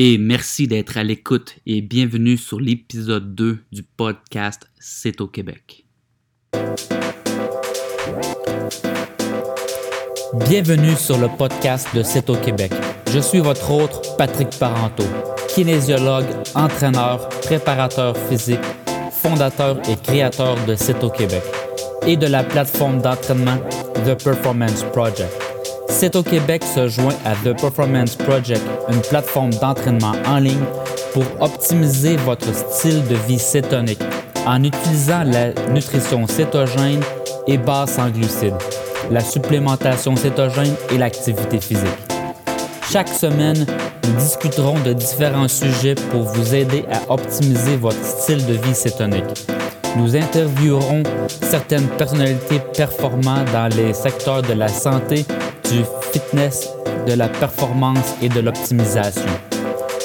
et merci d'être à l'écoute et bienvenue sur l'épisode 2 du podcast C'est au Québec. Bienvenue sur le podcast de C'est au Québec. Je suis votre hôte, Patrick Parenteau, kinésiologue, entraîneur, préparateur physique, fondateur et créateur de C'est au Québec et de la plateforme d'entraînement The Performance Project. C'est au Québec se joint à The Performance Project, une plateforme d'entraînement en ligne pour optimiser votre style de vie cétonique en utilisant la nutrition cétogène et basse en glucides, la supplémentation cétogène et l'activité physique. Chaque semaine, nous discuterons de différents sujets pour vous aider à optimiser votre style de vie cétonique. Nous interviewerons certaines personnalités performantes dans les secteurs de la santé, du fitness, de la performance et de l'optimisation.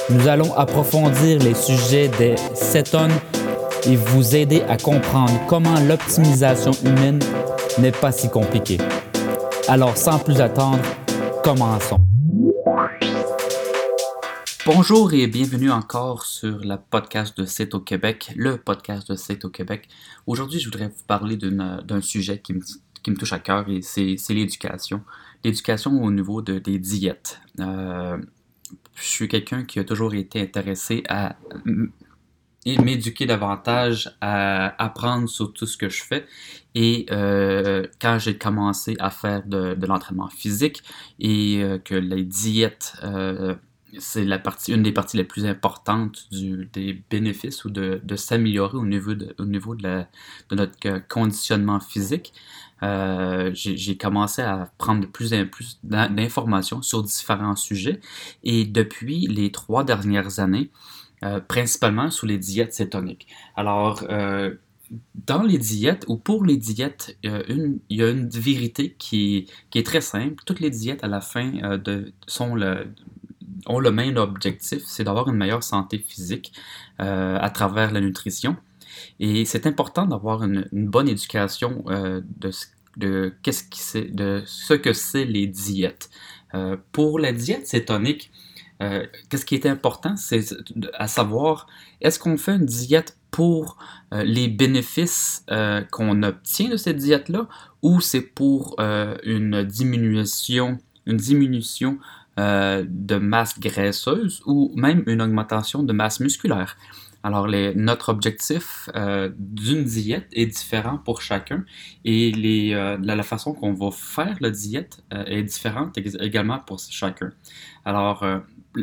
Nous allons approfondir les sujets des cétones et vous aider à comprendre comment l'optimisation humaine n'est pas si compliquée. Alors sans plus attendre, commençons. Bonjour et bienvenue encore sur le podcast de C'est au Québec, le podcast de C'est au Québec. Aujourd'hui, je voudrais vous parler d'un sujet qui qui me, touche à cœur et c'est l'éducation l'éducation au niveau de, des diètes. Euh, je suis quelqu'un qui a toujours été intéressé à m'éduquer davantage, à apprendre sur tout ce que je fais. Et euh, quand j'ai commencé à faire de, l'entraînement physique et euh, que les diètes, c'est la partie, une des parties les plus importantes des bénéfices ou de, s'améliorer au niveau, au niveau de notre conditionnement physique, euh, j'ai commencé à prendre de plus en plus d'informations sur différents sujets. Et depuis les trois dernières années, euh, principalement sous les diètes cétoniques. Alors, euh, dans les diètes ou pour les diètes, il y a une vérité qui, est très simple. Toutes les diètes à la fin ont le même objectif, c'est d'avoir une meilleure santé physique à travers la nutrition. Et c'est important d'avoir une, bonne éducation de ce de, qui de ce que c'est les diètes. Euh, pour la diète cétonique, euh, qu'est-ce qui est important, c'est à savoir, est-ce qu'on fait une diète pour euh, les bénéfices qu'on obtient de cette diète-là, ou c'est pour une diminution, une diminution de masse graisseuse, ou même une augmentation de masse musculaire? Alors, notre objectif euh, d'une diète est différent pour chacun et les, euh, la, façon qu'on va faire la diète euh, est différente également pour chacun. Alors,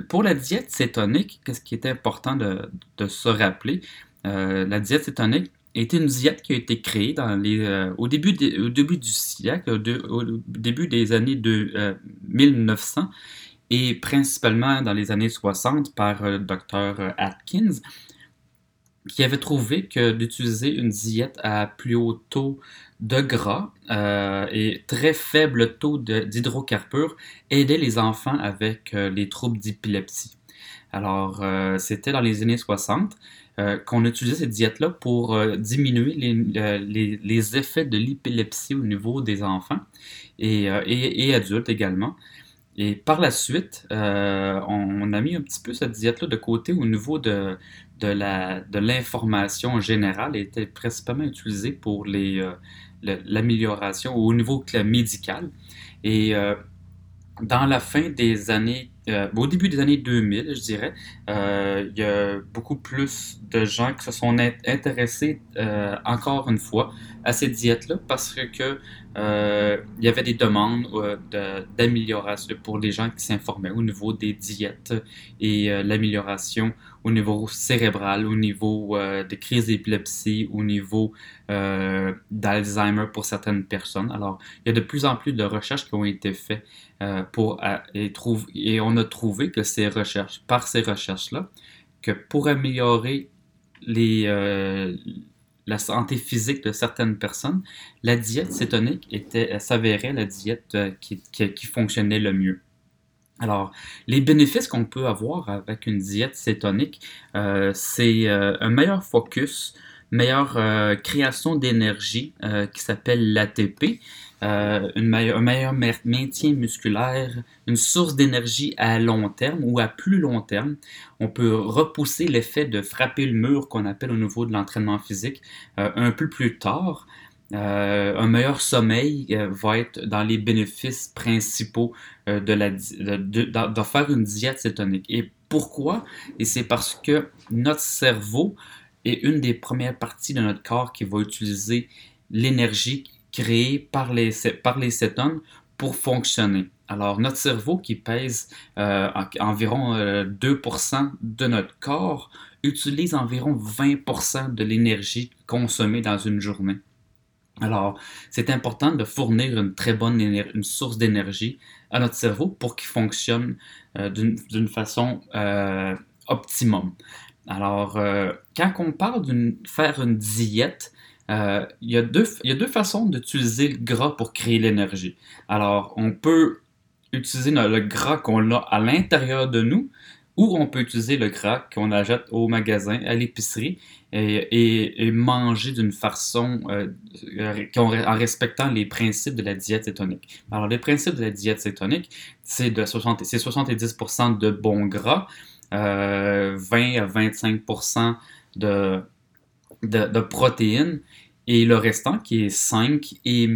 pour la diète cétonique, qu'est-ce qui est important de, se rappeler? la diète cétonique est une diète qui a été créée dans les, au, début au début du siècle, au, début des années de 1900 et principalement dans les années 60 par le docteur Atkins qui avait trouvé que d'utiliser une diète à plus haut taux de gras euh, et très faible taux d'hydrocarbures aidait les enfants avec euh, les troubles d'épilepsie. Alors, euh, c'était dans les années 60 qu'on utilisait cette diète-là pour diminuer les, les, effets de l'épilepsie au niveau des enfants et, et adultes également. Et par la suite, on, a mis un petit peu cette diète-là de côté au niveau de, de, la, de l'information générale était principalement utilisée pour euh, l'amélioration au niveau médical. Et euh, dans la fin des années, au début des années 2000, je dirais, il y a beaucoup plus de gens qui se sont intéressés, encore une fois, à cette diète-là parce que euh, il y avait des demandes euh, d'amélioration pour les gens qui s'informaient au niveau des diètes et euh, l'amélioration au niveau cérébral, au niveau des crises d'épilepsie, au niveau d'Alzheimer pour certaines personnes. Alors, il y a de plus en plus de recherches qui ont été faites pour et, et on a trouvé que ces recherches, par ces recherches-là, que pour améliorer les, la santé physique de certaines personnes, la diète cétonique était, s'avérait la diète euh, qui, qui, fonctionnait le mieux. Alors, les bénéfices qu'on peut avoir avec une diète cétonique, euh, c'est euh, un meilleur focus meilleure euh, création d'énergie qui s'appelle l'ATP, un meilleur maintien musculaire, une source d'énergie à long terme ou à plus long terme. On peut repousser l'effet de frapper le mur qu'on appelle au niveau de l'entraînement physique un peu plus tard. Un meilleur sommeil va être dans les bénéfices principaux de, la, faire une diète cétonique. Et pourquoi? Et c'est parce que notre cerveau est une des premières parties de notre corps qui va utiliser l'énergie créée par les, par les cétones pour fonctionner. Alors, notre cerveau, qui pèse euh, environ 2% euh, de notre corps, utilise environ 20% de l'énergie consommée dans une journée. Alors, c'est important de fournir une très bonne source d'énergie à notre cerveau pour qu'il fonctionne euh, d'une façon optimum. Alors, euh, quand on parle de faire une diète, euh, il y a deux façons d'utiliser le gras pour créer l'énergie. Alors, on peut utiliser le gras qu'on a à l'intérieur de nous, ou on peut utiliser le gras qu'on achète au magasin, à l'épicerie, et, manger d'une façon euh, en respectant les principes de la diète cétonique. Alors, les principes de la diète cétonique, c'est 70% de bon gras, 20 euh, à 25 de, de, protéines et le restant qui est 5 et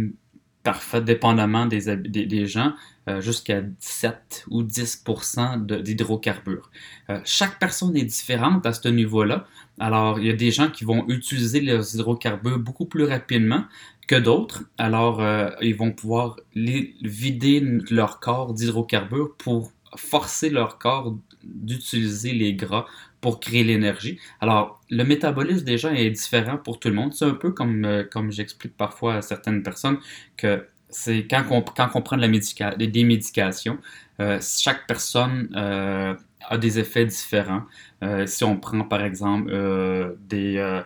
parfait dépendamment des, des, gens euh, jusqu'à 7 ou 10% d'hydrocarbures. Euh, chaque personne est différente à ce niveau-là. Alors, il y a des gens qui vont utiliser les hydrocarbures beaucoup plus rapidement que d'autres. Alors, ils vont pouvoir vider leur corps d'hydrocarbures pour forcer leur corps d'utiliser les gras pour créer l'énergie. Alors, le métabolisme des gens est différent pour tout le monde. C'est un peu comme, euh, comme j'explique parfois à certaines personnes que c'est quand on, quand on prend la des médications, euh, chaque personne euh, a des effets différents. si on prend par exemple des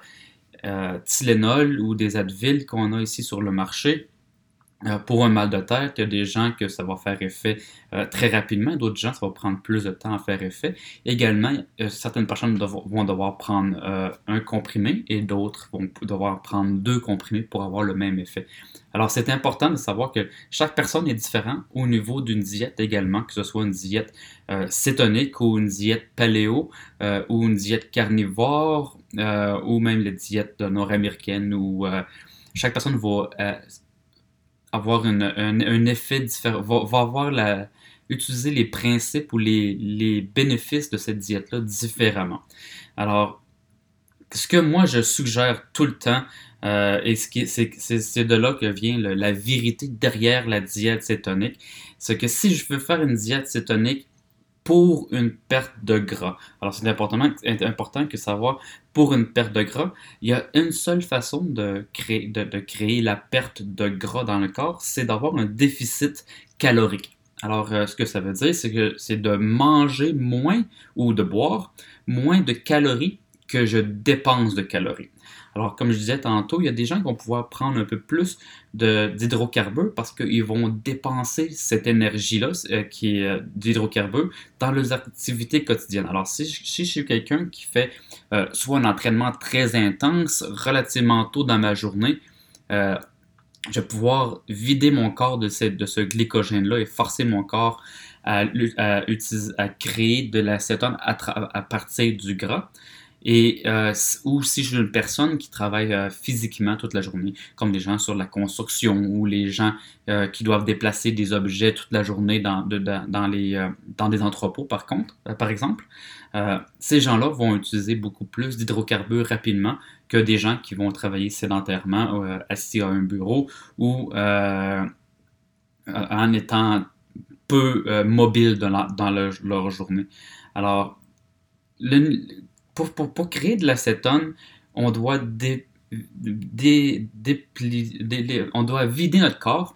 Tylenol ou des Advil qu'on a ici sur le marché, euh, pour un mal de tête, il y a des gens que ça va faire effet euh, très rapidement, d'autres gens, ça va prendre plus de temps à faire effet. Également, euh, certaines personnes vont devoir prendre un comprimé et d'autres vont devoir prendre deux comprimés pour avoir le même effet. Alors, c'est important de savoir que chaque personne est différente au niveau d'une diète également, que ce soit une diète cétonique ou une diète paléo ou une diète carnivore ou même les diètes nord-américaines où chaque personne va avoir un, effet différent, va, avoir la, utiliser les principes ou les, bénéfices de cette diète-là différemment. Alors, ce que moi je suggère tout le temps, euh, et c'est de là que vient la vérité derrière la diète cétonique, c'est que si je veux faire une diète cétonique pour une perte de gras. Alors, c'est important, important que savoir, pour une perte de gras, il y a une seule façon de créer, de, créer la perte de gras dans le corps, c'est d'avoir un déficit calorique. Alors, euh, ce que ça veut dire, c'est que c'est de manger moins ou de boire moins de calories que je dépense de calories. Alors, comme je disais tantôt, il y a des gens qui vont pouvoir prendre un peu plus d'hydrocarbures parce qu'ils vont dépenser cette énergie-là, euh, qui est euh, d'hydrocarbures, dans leurs activités quotidiennes. Alors, si, je suis quelqu'un qui fait euh, soit un entraînement très intense, relativement tôt dans ma journée, je vais pouvoir vider mon corps de, de ce glycogène-là et forcer mon corps à, créer de l'acétone à partir du gras. Et, euh, ou si je une personne qui travaille euh, physiquement toute la journée, comme des gens sur la construction ou les gens euh, qui doivent déplacer des objets toute la journée dans, dans, les, dans des entrepôts, par contre, par exemple, ces gens-là vont utiliser beaucoup plus d'hydrocarbures rapidement que des gens qui vont travailler sédentairement, assis à un bureau ou en étant peu mobiles dans, dans leur journée. Alors, le, pour, créer de l'acétone, on doit on doit vider notre corps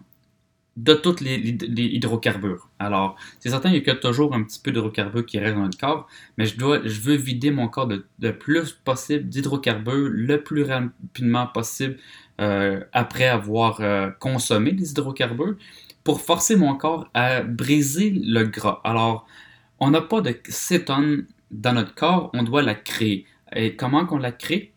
de tous les, hydrocarbures. Alors, c'est certain qu'il y a toujours un petit peu d'hydrocarbures qui reste dans notre corps, mais je, dois, je veux vider mon corps de, le plus possible d'hydrocarbures le plus rapidement possible euh, après avoir euh, consommé des hydrocarbures pour forcer mon corps à briser le gras. Alors, on n'a pas de cétone dans notre corps, on doit la créer. Et comment qu'on la crée?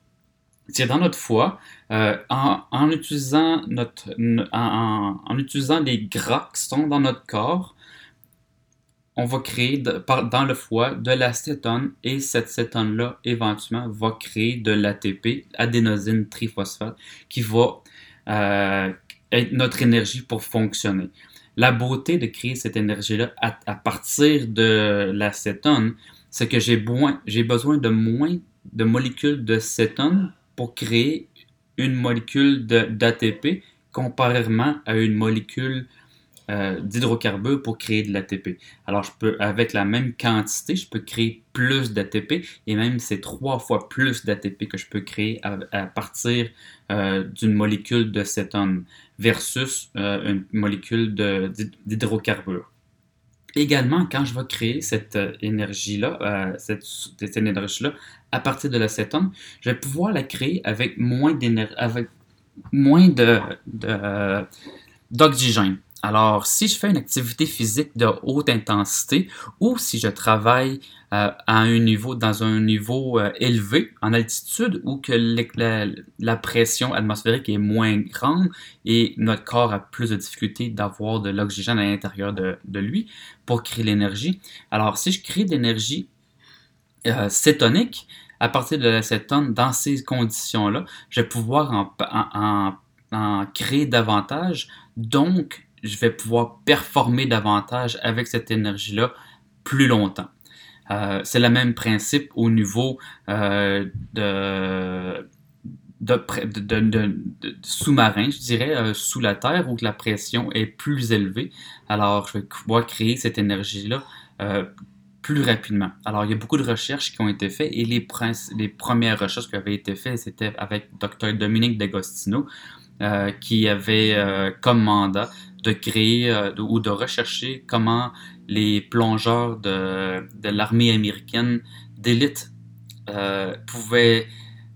c'est dans notre foie, euh, en, utilisant notre, les gras qui sont dans notre corps, on va créer dans le foie de l'acétone et cette cétone-là, éventuellement, va créer de l'ATP, adénosine triphosphate, qui va euh, être notre énergie pour fonctionner. La beauté de créer cette énergie-là à, partir de l'acétone, c'est que j'ai besoin de moins de molécules de cétone pour créer une molécule d'ATP comparément à une molécule euh, d'hydrocarbures pour créer de l'ATP. Alors, je peux, avec la même quantité, je peux créer plus d'ATP et même c'est trois fois plus d'ATP que je peux créer à, partir euh, d'une molécule de cétone versus euh, une molécule d'hydrocarbures. Également, quand je vais créer cette énergie-là, cette, cette énergie-là à partir de l'acétone, je vais pouvoir la créer avec moins d'énergie, avec moins de, d'oxygène. Alors, si je fais une activité physique de haute intensité ou si je travaille euh, à un niveau, dans un niveau euh, élevé en altitude ou que la, pression atmosphérique est moins grande et notre corps a plus de difficultés d'avoir de l'oxygène à l'intérieur de, lui pour créer l'énergie. Alors, si je crée de l'énergie euh, cétonique à partir de l'acétone dans ces conditions-là, je vais pouvoir en, en créer davantage. Donc, je vais pouvoir performer davantage avec cette énergie-là plus longtemps. Euh, c'est le même principe au niveau euh, de, sous-marin, je dirais, euh, sous la terre, où la pression est plus élevée. Alors, je vais pouvoir créer cette énergie-là plus rapidement. Alors, il y a beaucoup de recherches qui ont été faites et les, les premières recherches qui avaient été faites, c'était avec Dr. Dominique D'Agostino, qui avait comme mandat de créer euh, ou de rechercher comment les plongeurs de, l'armée américaine d'élite euh, pouvaient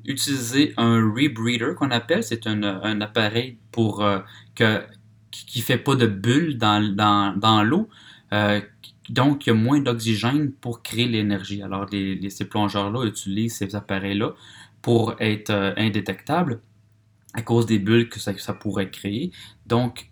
utiliser un rebreather qu'on appelle. C'est un, appareil pour euh, que, qui ne fait pas de bulles dans, dans, l'eau. donc, il y a moins d'oxygène pour créer l'énergie. Alors, les, ces plongeurs-là utilisent ces appareils-là pour être indétectables à cause des bulles que ça, ça pourrait créer. Donc,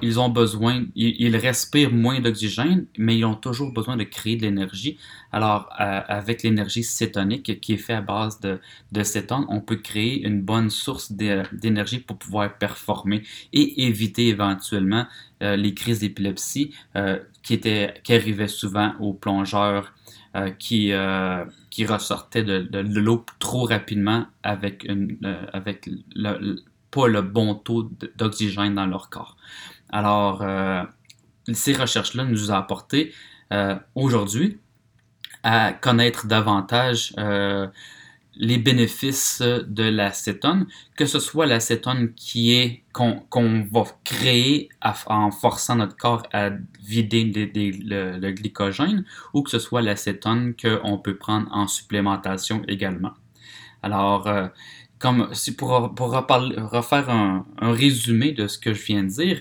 ils ont besoin, ils, respirent moins d'oxygène, mais ils ont toujours besoin de créer de l'énergie. Alors, euh, avec l'énergie cétonique qui est faite à base de, de cétone, on peut créer une bonne source d'énergie pour pouvoir performer et éviter éventuellement euh, les crises d'épilepsie euh, qui, qui arrivaient souvent aux plongeurs qui, qui ressortaient de, de, l'eau trop rapidement avec, une, avec le, pas le bon taux d'oxygène dans leur corps. Alors, euh, ces recherches-là nous ont apporté euh, aujourd'hui à connaître davantage euh, les bénéfices de l'acétone, que ce soit l'acétone qui est qu'on va créer en forçant notre corps à vider le, glycogène, ou que ce soit l'acétone qu'on peut prendre en supplémentation également. Alors, comme pour, pour refaire un, résumé de ce que je viens de dire,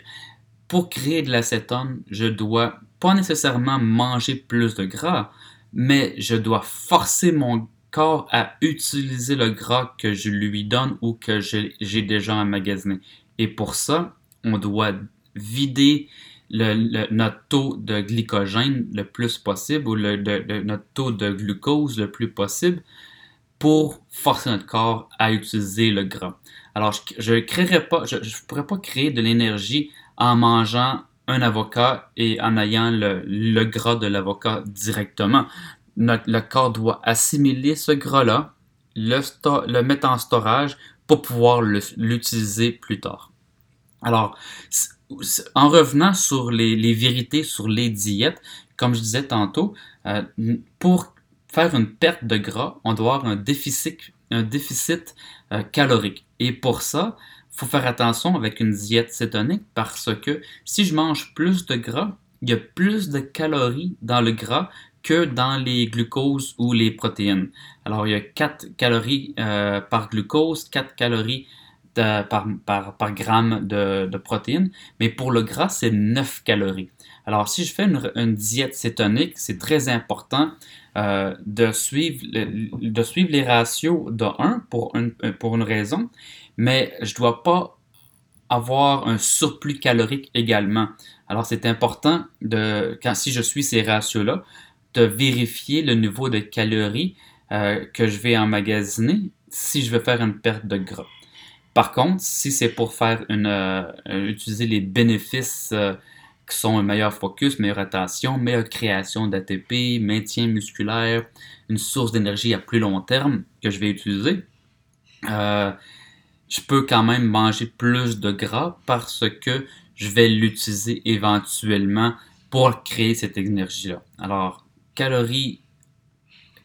pour créer de l'acétone, je dois pas nécessairement manger plus de gras, mais je dois forcer mon corps à utiliser le gras que je lui donne ou que j'ai déjà emmagasiné. Et pour ça, on doit vider notre taux de glycogène le plus possible ou notre taux de glucose le plus possible pour forcer notre corps à utiliser le gras. Alors, je ne créerai pas, je, pourrais pas créer de l'énergie en mangeant un avocat et en ayant le, gras de l'avocat directement. le corps doit assimiler ce gras-là, le, le mettre en storage pour pouvoir l'utiliser plus tard. Alors, en revenant sur les, vérités sur les diètes, comme je disais tantôt, euh, pour faire une perte de gras, on doit avoir un déficit, euh, calorique. Et pour ça, faut faire attention avec une diète cétonique parce que si je mange plus de gras, il y a plus de calories dans le gras que dans les glucoses ou les protéines. Alors, il y a 4 calories euh, par glucose, 4 calories par, par, gramme de, protéines, mais pour le gras, c'est 9 calories. Alors, si je fais une, diète cétonique, c'est très important euh, de, suivre les ratios de 1 pour une, pour une raison, mais je ne dois pas avoir un surplus calorique également. Alors, c'est important, de, si je suis ces ratios-là, de vérifier le niveau de calories euh, que je vais emmagasiner si je veux faire une perte de gras. Par contre, si c'est pour faire une, euh, utiliser les bénéfices euh, qui sont un meilleur focus, meilleure attention, meilleure création d'ATP, maintien musculaire, une source d'énergie à plus long terme que je vais utiliser, je peux quand même manger plus de gras parce que je vais l'utiliser éventuellement pour créer cette énergie-là. Alors, calories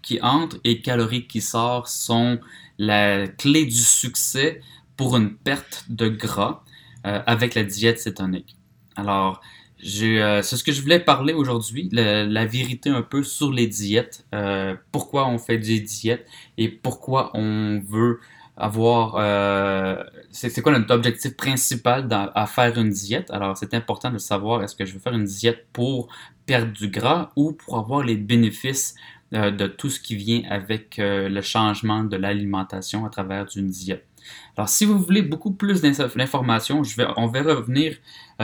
qui entrent et calories qui sortent sont la clé du succès pour une perte de gras euh, avec la diète cétonique. Alors, euh, c'est ce que je voulais parler aujourd'hui, la, vérité un peu sur les diètes, euh, pourquoi on fait des diètes et pourquoi on veut avoir. C'est quoi notre objectif principal à faire une diète? Alors, c'est important de savoir est-ce que je veux faire une diète pour perdre du gras ou pour avoir les bénéfices de tout ce qui vient avec le changement de l'alimentation à travers une diète? Alors, si vous voulez beaucoup plus d'informations, on va revenir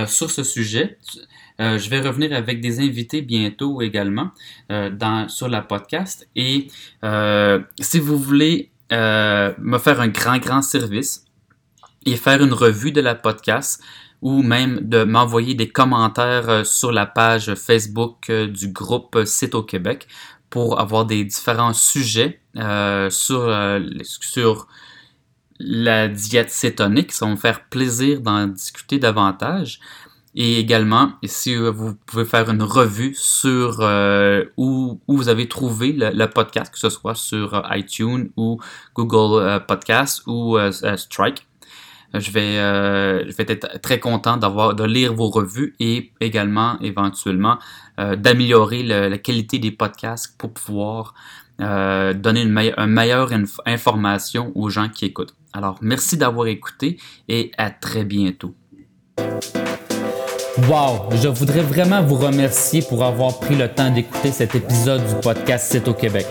sur ce sujet. je vais revenir avec des invités bientôt également dans, sur la podcast. Et si vous voulez euh, me faire un grand, grand service et faire une revue de la podcast ou même de m'envoyer des commentaires euh, sur la page Facebook euh, du groupe Site au Québec pour avoir des différents sujets sur, sur la diète cétonique. Ça va me faire plaisir d'en discuter davantage. Et également, si euh, vous pouvez faire une revue sur euh, où, vous avez trouvé le, podcast, que ce soit sur euh, iTunes ou Google Podcast ou Strike. Je vais, je vais être très content d'avoir de lire vos revues et également éventuellement d'améliorer la qualité des podcasts pour pouvoir donner une, meilleure information aux gens qui écoutent. Alors, merci d'avoir écouté et à très bientôt. Wow! Je voudrais vraiment vous remercier pour avoir pris le temps d'écouter cet épisode du podcast C'est au Québec.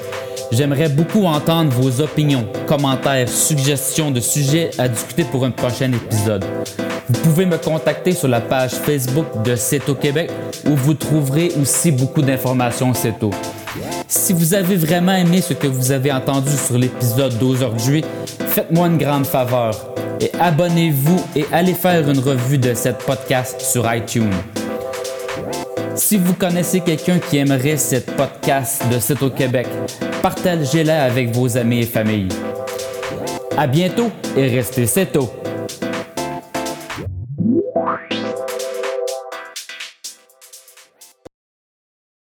J'aimerais beaucoup entendre vos opinions, commentaires, suggestions de sujets à discuter pour un prochain épisode. Vous pouvez me contacter sur la page Facebook de C'est au Québec où vous trouverez aussi beaucoup d'informations CETO. Si vous avez vraiment aimé ce que vous avez entendu sur l'épisode d'aujourd'hui, faites-moi une grande faveur et abonnez-vous et allez faire une revue de cette podcast sur iTunes. Si vous connaissez quelqu'un qui aimerait cette podcast de C'est au Québec, partagez-la avec vos amis et familles. À bientôt et restez C'est